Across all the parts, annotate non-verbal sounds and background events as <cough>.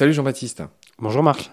Salut Jean-Baptiste. Bonjour Marc.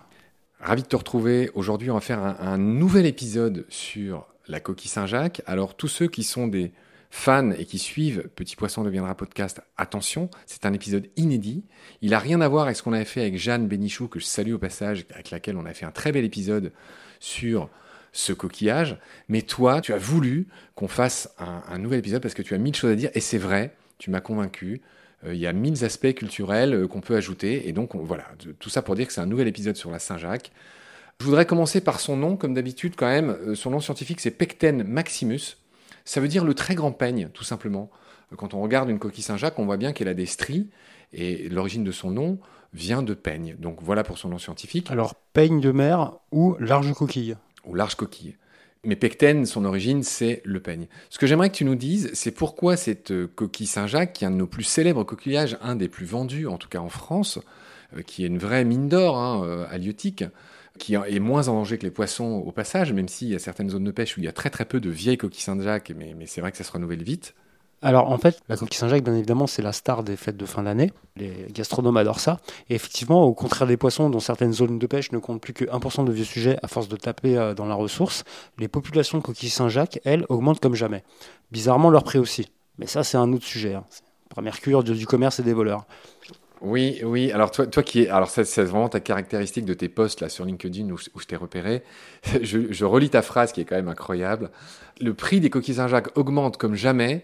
Ravi de te retrouver. Aujourd'hui, on va faire un, un nouvel épisode sur la coquille Saint-Jacques. Alors, tous ceux qui sont des fans et qui suivent Petit Poisson deviendra podcast, attention, c'est un épisode inédit. Il a rien à voir avec ce qu'on avait fait avec Jeanne Bénichou, que je salue au passage, avec laquelle on a fait un très bel épisode sur ce coquillage. Mais toi, tu as voulu qu'on fasse un, nouvel épisode parce que tu as mille choses à dire et c'est vrai, tu m'as convaincu. Euh, il y a mille aspects culturels euh, qu'on peut ajouter. Et donc, on- voilà, tout ça pour dire que c'est un nouvel épisode sur la Saint-Jacques. Je voudrais commencer par son nom, comme d'habitude, quand même. Euh, Son nom scientifique, c'est Pecten maximus. Ça veut dire le très grand peigne, tout simplement. Quand on regarde une coquille Saint-Jacques, on voit bien qu'elle a des stries. Et l'origine de son nom vient de peigne. Donc voilà pour son nom scientifique, Alors, peigne de mer ou large coquille? Ou large coquille. Mais Pecten, son origine, c'est le peigne. Ce que j'aimerais que tu nous dises, c'est pourquoi cette euh, coquille Saint-Jacques, qui est un de nos plus célèbres coquillages, un des plus vendus, en tout cas en France, euh, qui est une vraie mine d'or hein, euh, halieutique, qui est moins en danger que les poissons au passage, même s'il y a certaines zones de pêche où il y a très très peu de vieilles coquilles Saint-Jacques, mais, mais c'est vrai que ça se renouvelle vite. Alors, en fait, la coquille Saint-Jacques, bien évidemment, c'est la star des fêtes de fin d'année. Les gastronomes adorent ça. Et effectivement, au contraire des poissons, dont certaines zones de pêche ne comptent plus que 1% de vieux sujets à force de taper euh, dans la ressource, les populations de coquilles Saint-Jacques, elles, augmentent comme jamais. Bizarrement, leur prix aussi. Mais ça, c'est un autre sujet. Hein. Mercure, dieu du commerce et des voleurs. Oui, oui. Alors toi, toi qui es, alors c'est vraiment ta caractéristique de tes posts là sur LinkedIn où je t'ai repéré. <laughs> Je, je relis ta phrase qui est quand même incroyable. Le prix des coquilles Saint-Jacques augmente comme jamais.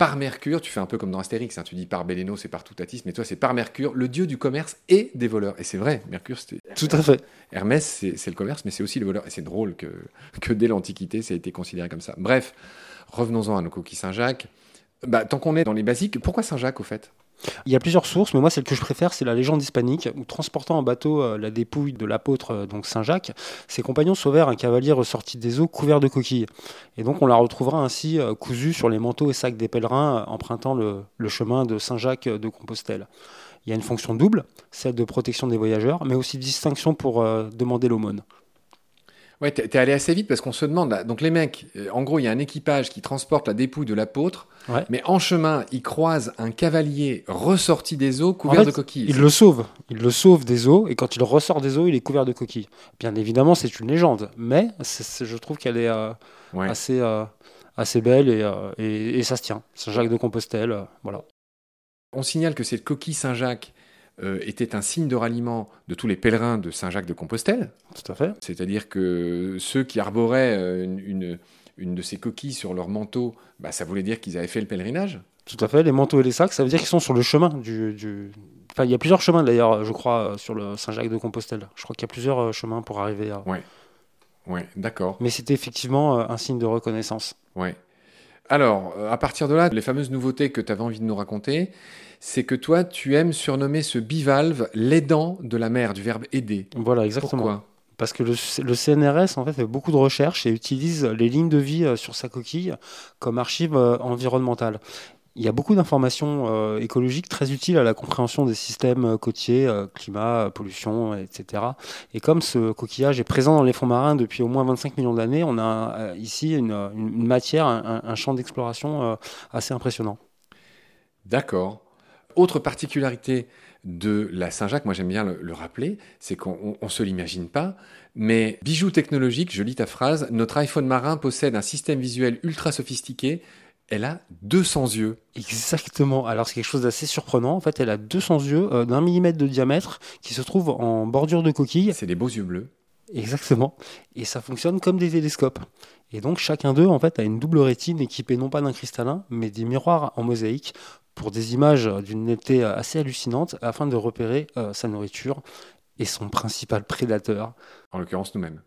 Par Mercure, tu fais un peu comme dans Astérix, hein, tu dis par Béléno, c'est par Toutatis, mais toi c'est par Mercure, le dieu du commerce et des voleurs. Et c'est vrai, Mercure, c'était Tout à fait. Hermès, c'est le commerce, mais c'est aussi les voleurs. Et c'est drôle que, que dès l'Antiquité, ça a été considéré comme ça. Bref, revenons-en à nos coquilles Saint-Jacques. Bah, tant qu'on est dans les basiques, pourquoi Saint-Jacques au fait? Il y a plusieurs sources, mais moi celle que je préfère, c'est la légende hispanique, où transportant en bateau euh, la dépouille de l'apôtre euh, donc Saint Jacques, ses compagnons sauvèrent un cavalier ressorti des eaux couvert de coquilles. Et donc on la retrouvera ainsi euh, cousue sur les manteaux et sacs des pèlerins, empruntant le, chemin de Saint Jacques de Compostelle. Il y a une fonction double, celle de protection des voyageurs, mais aussi de distinction pour demander l'aumône. Ouais, t'es t'es allé assez vite parce qu'on se demande là. Donc les mecs, euh, en gros, il y a un équipage qui transporte la dépouille de l'apôtre, Ouais. mais en chemin, ils croisent un cavalier ressorti des eaux couvert En fait, de coquilles. Il le sauve, il le sauve des eaux, et quand il ressort des eaux, il est couvert de coquilles. Bien évidemment, c'est une légende, mais c'est- c'est- je trouve qu'elle est euh, Ouais. assez, euh, assez belle et, euh, et, et ça se tient. Saint-Jacques de Compostelle, voilà. On signale que cette coquille Saint-Jacques euh, était un signe de ralliement de tous les pèlerins de Saint-Jacques de Compostelle. Tout à fait. C'est-à-dire que ceux qui arboraient euh, une, une, une de ces coquilles sur leur manteau, bah, ça voulait dire qu'ils avaient fait le pèlerinage. Tout à fait. Les manteaux et les sacs, ça veut dire qu'ils sont sur le chemin du. du- Enfin, il y a plusieurs chemins d'ailleurs, je crois, euh, sur le Saint-Jacques de Compostelle. Je crois qu'il y a plusieurs chemins pour arriver à. Ouais, d'accord. Mais c'était effectivement un signe de reconnaissance. Ouais. Alors, euh, à partir de là, les fameuses nouveautés que tu avais envie de nous raconter, c'est que toi, tu aimes surnommer ce bivalve l'aidant de la mer, du verbe aider. Voilà, exactement. Pourquoi? Parce que le, le CNRS en fait fait beaucoup de recherches et utilise les lignes de vie euh, sur sa coquille comme archive euh, environnementale. Il y a beaucoup d'informations euh, écologiques très utiles à la compréhension des systèmes euh, côtiers, euh, climat, pollution, etc. Et comme ce coquillage est présent dans les fonds marins depuis au moins 25 millions d'années, on a ici une, matière, un, champ d'exploration assez impressionnant. D'accord. Autre particularité de la Saint-Jacques, moi j'aime bien le, le rappeler, c'est qu'on ne se l'imagine pas, mais bijou technologique, je lis ta phrase, notre iPhone marin possède un système visuel ultra sophistiqué, elle a 200 yeux. Exactement. Alors c'est quelque chose d'assez surprenant. En fait, elle a 200 yeux euh, d'un millimètre de diamètre qui se trouvent en bordure de coquille. C'est des beaux yeux bleus. Exactement. Et ça fonctionne comme des télescopes. Et donc chacun d'eux, en fait, a une double rétine équipée non pas d'un cristallin, mais des miroirs en mosaïque pour des images d'une netteté assez hallucinante afin de repérer euh, sa nourriture et son principal prédateur. En l'occurrence nous-mêmes.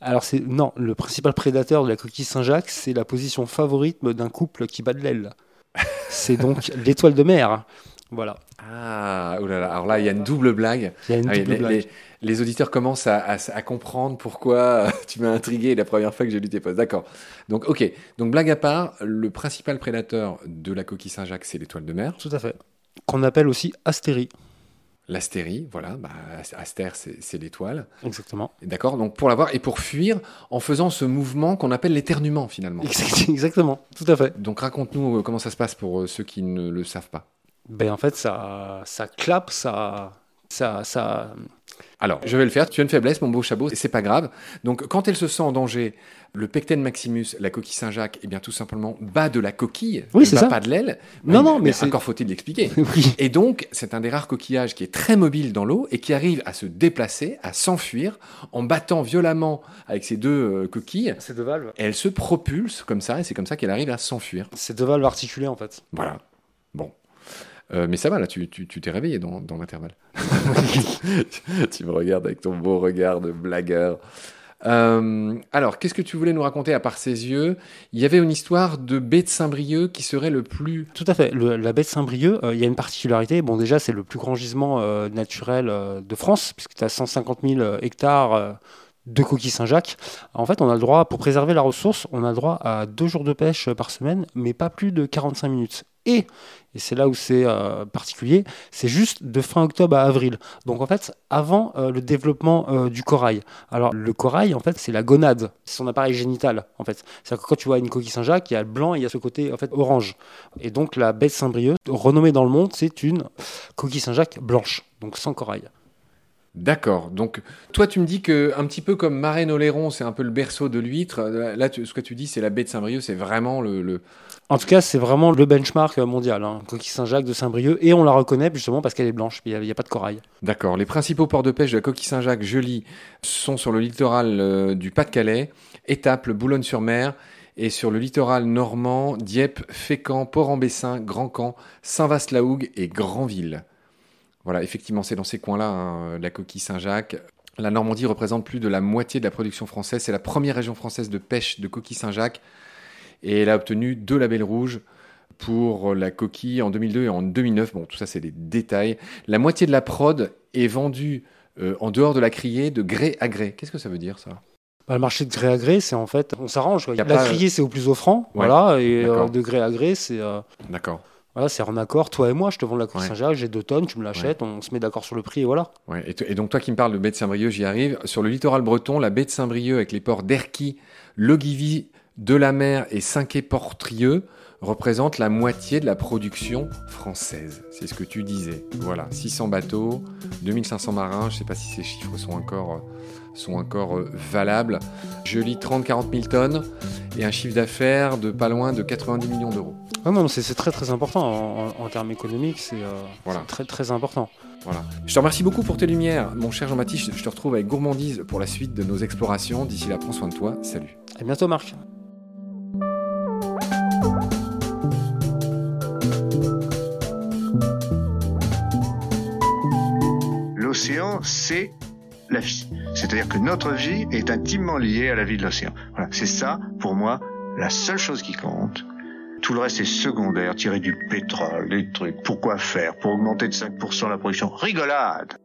Alors c'est non, le principal prédateur de la coquille Saint-Jacques, c'est la position favorite d'un couple qui bat de l'aile. <laughs> C'est donc l'étoile de mer. Voilà. Ah, oh là là, alors là, il y a une double blague. Il y a une Ah double les, blague. les- les auditeurs commencent à, à- à comprendre pourquoi <laughs> tu m'as intrigué la première fois que j'ai lu tes posts. D'accord. Donc, ok. Donc, blague à part, le principal prédateur de la coquille Saint-Jacques, c'est l'étoile de mer. Tout à fait. Qu'on appelle aussi astérie. L'astérie, voilà, bah, Astère, c'est l'étoile. Exactement. D'accord, donc pour l'avoir et pour fuir en faisant ce mouvement qu'on appelle l'éternuement finalement. <laughs> Exactement, tout à fait. Donc raconte-nous euh, comment ça se passe pour euh, ceux qui ne le savent pas. Ben en fait, ça, ça clappe, ça, ça, ça, alors, je vais le faire. Tu as une faiblesse, mon beau chabot, et c'est pas grave. Donc, quand elle se sent en danger, le pecten maximus, la coquille Saint-Jacques, eh bien, tout simplement, bat de la coquille, oui, c'est ça. pas de l'aile. Non, non, mais, encore faut-il l'expliquer. <laughs> oui. Et donc, c'est un des rares coquillages qui est très mobile dans l'eau et qui arrive à se déplacer, à s'enfuir, en battant violemment avec ses deux euh, coquilles. Ces deux valves. Et elle se propulse comme ça, et c'est comme ça qu'elle arrive à s'enfuir. Ces deux valves articulées, en fait. Voilà. Bon. Euh, mais ça va, là, tu t'es réveillé dans, dans l'intervalle. <laughs> <laughs> tu me regardes avec ton beau regard de blagueur. Euh, alors, qu'est-ce que tu voulais nous raconter à part ses yeux? Il y avait une histoire de baie de Saint-Brieuc qui serait le plus... Tout à fait. la baie de Saint-Brieuc, euh, il y a une particularité. Bon, déjà, c'est le plus grand gisement naturel de France, puisque tu as 150 000 hectares de coquilles Saint-Jacques. En fait, on a le droit, pour préserver la ressource, on a le droit à deux jours de pêche par semaine, mais pas plus de 45 minutes. Et, et c'est là où c'est euh, particulier, c'est juste de fin octobre à avril. Donc en fait, avant euh, le développement euh, du corail. Alors le corail, en fait, c'est la gonade, c'est son appareil génital. En fait, c'est-à-dire que quand tu vois une coquille Saint-Jacques, il y a le blanc et il y a ce côté en fait orange. Et donc la baie Saint-Brieuc, renommée dans le monde, c'est une coquille Saint-Jacques blanche, donc sans corail. D'accord. Donc, toi, tu me dis que un petit peu comme Marraine Oléron, c'est un peu le berceau de l'huître. Là, ce que tu dis, c'est la baie de Saint-Brieuc, c'est vraiment le, En tout cas, c'est vraiment le benchmark mondial, hein. coquille Saint-Jacques de Saint-Brieuc, et on la reconnaît justement parce qu'elle est blanche, il n'y a, pas de corail. D'accord. Les principaux ports de pêche de la coquille Saint-Jacques, je lis, sont sur le littoral euh, du Pas-de-Calais, Étaples, Boulogne-sur-Mer, et sur le littoral normand, Dieppe, Fécamp, Port-en-Bessin, Grand-Camp, Saint-Vaast-la-Hougue et Granville. Voilà, effectivement, c'est dans ces coins-là, hein, la coquille Saint-Jacques. La Normandie représente plus de la moitié de la production française. C'est la première région française de pêche de coquille Saint-Jacques. Et elle a obtenu deux labels rouges pour la coquille en 2002 et en 2009. Bon, tout ça, c'est des détails. La moitié de la prod est vendue euh, en dehors de la criée de gré à gré. Qu'est-ce que ça veut dire, ça? Bah, le marché de gré à gré, c'est en fait, on s'arrange. La criée, c'est au plus offrant, voilà, et euh, de gré à gré, c'est. Euh, d'accord. Voilà, c'est en accord, toi et moi, je te vends la coquille Saint-Jacques, j'ai deux tonnes, tu me l'achètes, on se met d'accord sur le prix et voilà. Ouais, et, donc toi qui me parles de baie de Saint-Brieuc, j'y arrive. Sur le littoral breton, la baie de Saint-Brieuc avec les ports d'Erquy, Logivy, de la Mer et Cinquet-Portrieux représente la moitié de la production française. C'est ce que tu disais. Voilà, 600 bateaux, 2500 marins, je ne sais pas si ces chiffres sont encore, euh, sont encore euh, valables. Je lis 30-40 000 tonnes et un chiffre d'affaires de pas loin de 90 millions d'euros. Ah non, c'est très très important en, termes économiques, c'est euh, très très important. Voilà. Je te remercie beaucoup pour tes lumières, mon cher Jean-Baptiste. Je te retrouve avec gourmandise pour la suite de nos explorations. D'ici là, prends soin de toi. Salut. À bientôt, Marc. L'océan, c'est la vie. C'est-à-dire que notre vie est intimement liée à la vie de l'océan. Voilà, c'est ça, pour moi, la seule chose qui compte. Tout le reste est secondaire, tirer du pétrole, des trucs. Pourquoi faire? Pour augmenter de 5% la production. Rigolade